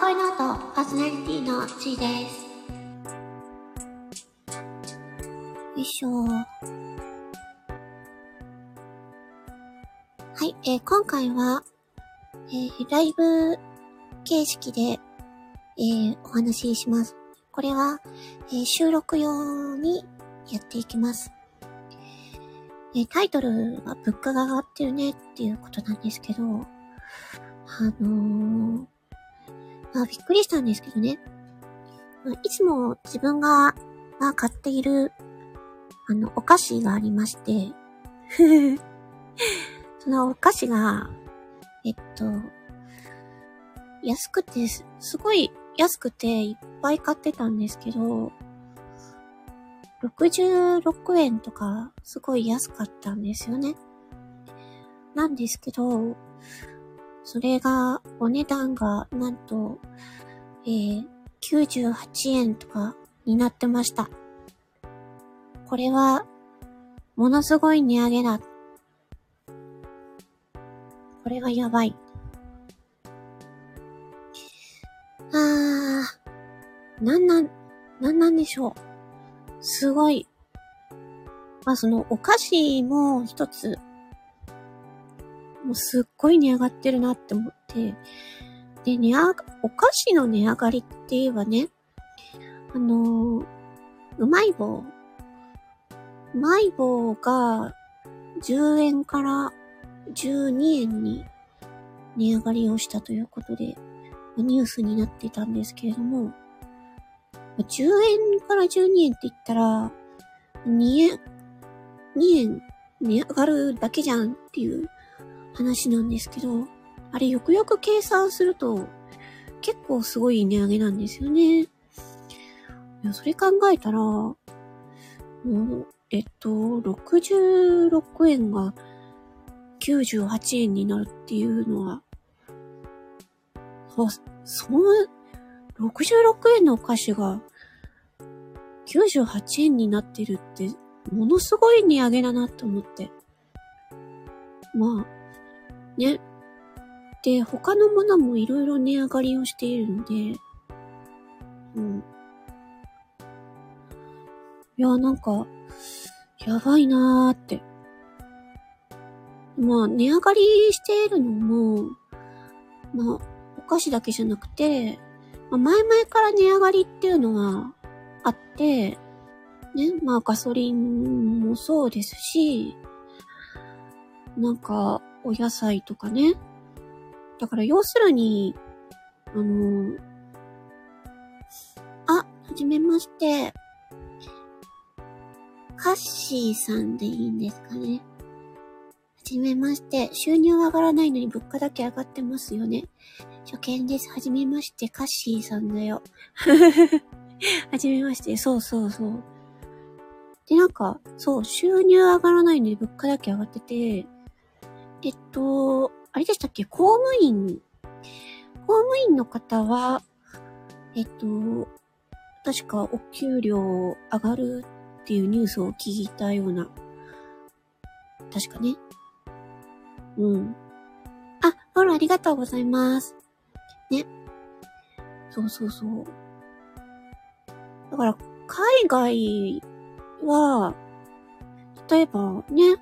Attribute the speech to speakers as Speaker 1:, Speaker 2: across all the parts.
Speaker 1: 恋ノートパーソナリティの G です。よいしょ。はい、えー今回は、えーライブ形式で、えーお話しします。これは、え収録用にやっていきます。えタイトルは物価が上がってるねっていうことなんですけど、あのあ、びっくりしたんですけどね。いつも自分が、まあ、買っている、あの、お菓子がありまして、そのお菓子が、えっと、安くて、すごい安くていっぱい買ってたんですけど、66円とか、すごい安かったんですよね。なんですけど、それが、お値段が、なんと、えー、98円とかになってました。これは、ものすごい値上げだ。これはやばい。あー、なんなん、なんなんでしょう。すごい。まあ、その、お菓子も一つ、もうすっごい値上がってるなって思って。で、値上が、お菓子の値上がりって言えばね、あのーうまい棒。うまい棒が10円から12円に値上がりをしたということで、ニュースになってたんですけれども、10円から12円って言ったら、2円、2円値上がるだけじゃんっていう話なんですけど、あれよくよく計算すると、結構すごい値上げなんですよね。いや、それ考えたら、もう、えっと、66円が98円になるっていうのは、そ、その、66円のお菓子が98円になってるって、ものすごい値上げだなと思って。まあ、ね。で、他のものもいろいろ値上がりをしているので、うん。いや、なんか、やばいなーって。まあ、値上がりしているのも、まあ、お菓子だけじゃなくて、まあ、前々から値上がりっていうのはあって、ね、まあガソリンもそうですし、なんかお野菜とかね。だから要するに、あの、あ、はじめまして。カッシーさんでいいんですかね。はじめまして。収入上がらないのに物価だけ上がってますよね。初見です。はじめまして。カッシーさんだよ。はじめまして。そうそうそう。で、なんか、そう、収入上がらないのに物価だけ上がってて、えっと、あれでしたっけ？公務員、公務員の方は、えっと、確かお給料上がるっていうニュースを聞いたような、確かね。うん。あ、フォローありがとうございます。ね。そうそうそう。だから、海外は、例えばね、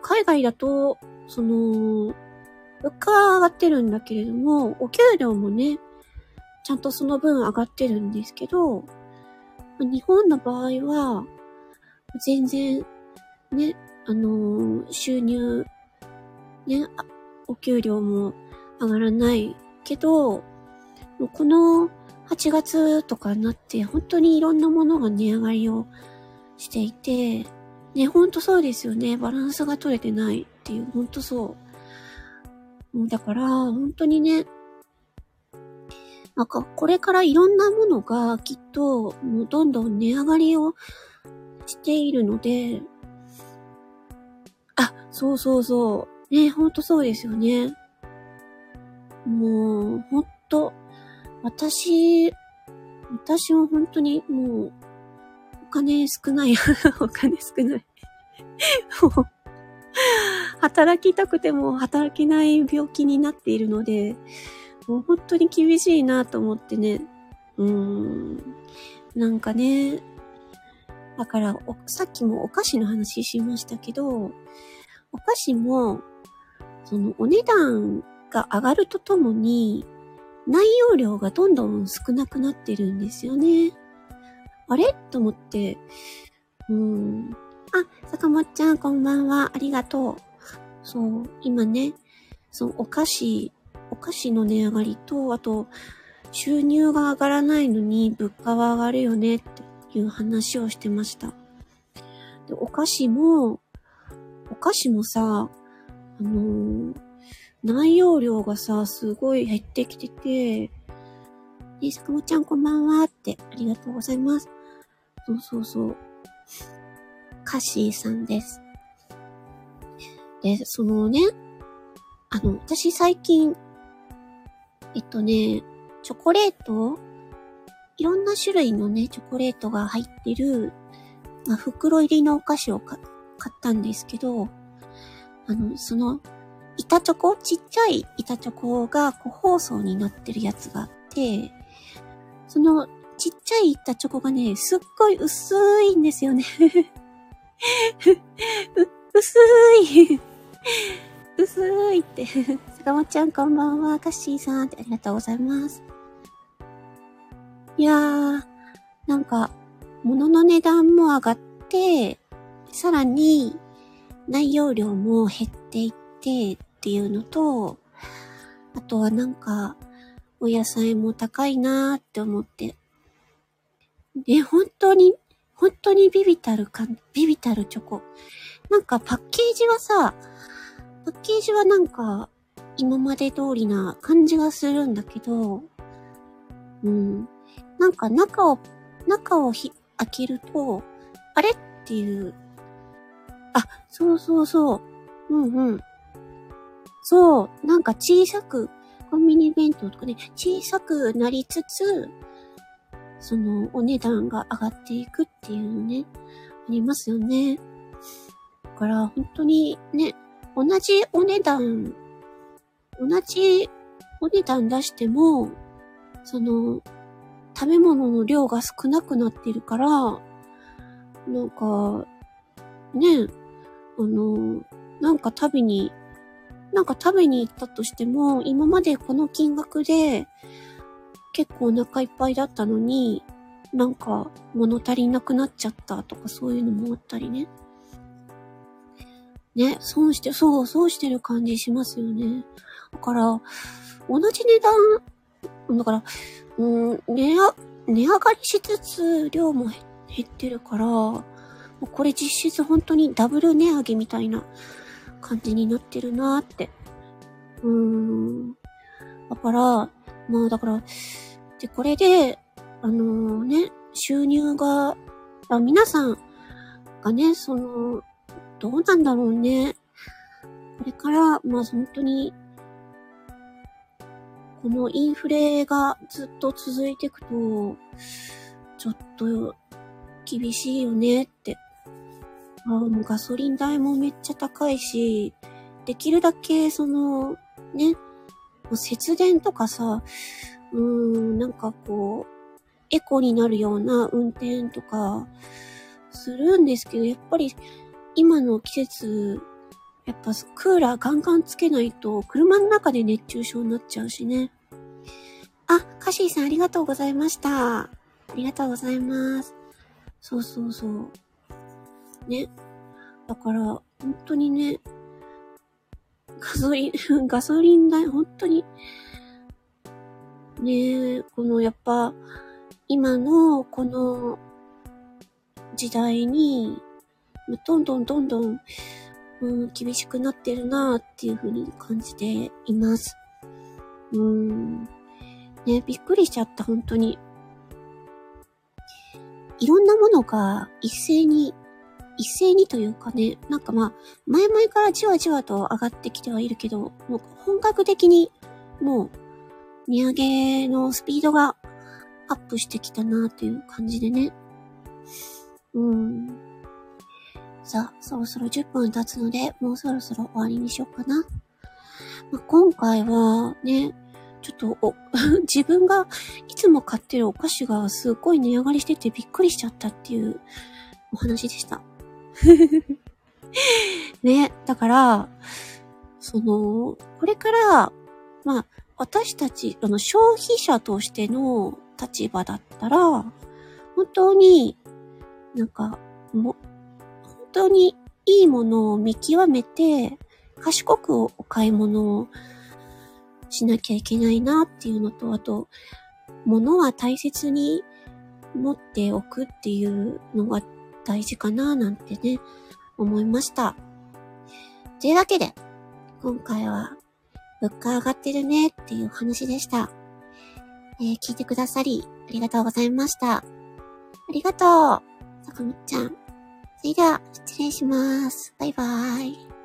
Speaker 1: 海外だと、その、物価は上がってるんだけれども、お給料もね、ちゃんとその分上がってるんですけど、日本の場合は、全然、ね、あのー収入、ね、お給料も上がらないけど、この8月とかになって、本当にいろんなものが値上がりをしていて、ね、ほんとそうですよね。バランスが取れてないっていう、ほんとそう。うだから、本当にね、なんか、これからいろんなものがきっと、もうどんどん値上がりをしているので、あ、そうそうそう。ね、ほんとそうですよね。もう、ほんと、私、私は本当にもう、お金少ない。お金少ない。もう、働きたくても働けない病気になっているので、もう本当に厳しいなと思ってね。うーん。なんかね、だからさっきもお菓子の話しましたけど、お菓子も、そのお値段が上がるとともに、内容量がどんどん少なくなってるんですよね。あれ？と思って、うん。あ、坂本ちゃんこんばんは。ありがとう。そう、今ね、そのお菓子、お菓子の値上がりと、あと、収入が上がらないのに物価は上がるよねっていう話をしてました。で、お菓子も、お菓子もさ、あのー、内容量がさ、すごい減ってきてて、ね、坂本ちゃんこんばんはって、ありがとうございます。そうそうそう。カシーさんです。で、そのね、あの、私最近、えっとね、チョコレートいろんな種類のね、チョコレートが入ってる、まあ、袋入りのお菓子を買ったんですけど、あの、その、板チョコ？ちっちゃい板チョコが個包装になってるやつがあって、そのちっちゃい板チョコがね、すっごい薄いんですよね 薄い 薄いって坂本ちゃんこんばんは。カッシーさんってありがとうございます。いやー、なんか、物の値段も上がって、さらに内容量も減っていってっていうのと、あとはなんか、お野菜も高いなーって思って。ね、本当に本当にビビたるか、ビビたるチョコ。なんかパッケージはさ、パッケージはなんか今まで通りな感じがするんだけど、うん。なんか中を、中をひ開けると、あれっていう。あ、そうそうそう。うんうん。そう。なんか小さく、コンビニ弁当とかね、小さくなりつつ、そのお値段が上がっていくっていうのね、ありますよね。だから本当にね、同じお値段、同じお値段出しても、その、食べ物の量が少なくなってるから、なんか、ね、あの、なんか食べに、なんか食べに行ったとしても、今までこの金額で、結構お腹いっぱいだったのに、なんか物足りなくなっちゃったとかそういうのもあったりね。ね、損して、そう、損してる感じしますよね。だから、同じ値段、だから、うん、値上、値上がりしつつ量も減ってるから、これ実質本当にダブル値上げみたいな感じになってるなーって。うーん。だから、まあだから、で、これで、あのー、ね、収入が、あ皆さんがね、その、どうなんだろうね。これから、まあ本当に、このインフレがずっと続いていくと、ちょっと厳しいよねって。あもうガソリン代もめっちゃ高いし、できるだけその、ね、節電とかさ、うーん、なんかこう、エコになるような運転とか、するんですけど、やっぱり、今の季節、やっぱクーラーガンガンつけないと、車の中で熱中症になっちゃうしね。あ、カシーさんありがとうございました。ありがとうございます。そうそうそう。ね。だから、本当にね、ガソリン、ガソリン代、本当に、ね、このやっぱ、今のこの時代に、どんどんどんどん、うん、厳しくなってるなっていうふうに感じています。うん。ね、びっくりしちゃった、本当に。いろんなものが一斉に、一斉にというかね、なんかまあ、前々からじわじわと上がってきてはいるけど、もう本格的に、もう、値上げのスピードがアップしてきたなという感じでね。うん。さあ、そろそろ10分経つので、もうそろそろ終わりにしようかな。まあ、今回はね、ちょっとお、自分がいつも買ってるお菓子がすっごい値上がりしててびっくりしちゃったっていうお話でした。ね、だから、その、これから、まあ、私たち、あの、消費者としての立場だったら、本当に、なんか、も、本当にいいものを見極めて、賢くお買い物をしなきゃいけないなっていうのと、あと、物は大切に持っておくっていうのが大事かななんてね、思いました。というわけで、今回は物価上がってるねっていう話でした。えー、聞いてくださり、ありがとうございました。ありがとう、坂本ちゃん。それでは、失礼します。バイバーイ。